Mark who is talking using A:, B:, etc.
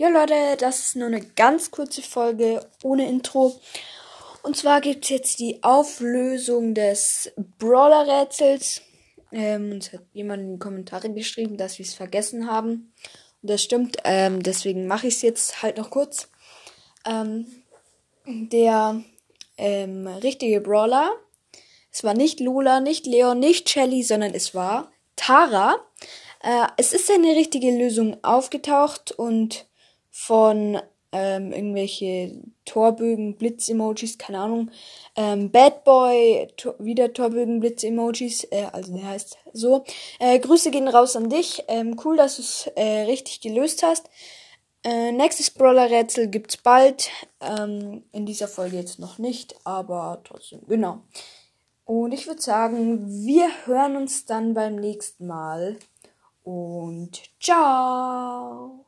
A: Ja Leute, das ist nur eine ganz kurze Folge ohne Intro. Und zwar gibt es jetzt die Auflösung des Brawler-Rätsels. Ähm, uns hat jemand in die Kommentare geschrieben, dass wir es vergessen haben. Und das stimmt, ähm, deswegen mache ich es jetzt halt noch kurz. Ähm, der ähm, richtige Brawler, es war nicht Lola, nicht Leon, nicht Shelly, sondern es war Tara. Äh, es ist eine richtige Lösung aufgetaucht und von ähm, irgendwelche Torbögen, Blitz-Emojis, keine Ahnung. Ähm, Bad Boy, to wieder Torbögen, Blitz-Emojis, äh, also der heißt so. Äh, Grüße gehen raus an dich. Ähm, cool, dass du es äh, richtig gelöst hast. Äh, nächstes Brawler-Rätsel gibt's bald. Ähm, in dieser Folge jetzt noch nicht, aber trotzdem, genau. Und ich würde sagen, wir hören uns dann beim nächsten Mal. Und ciao!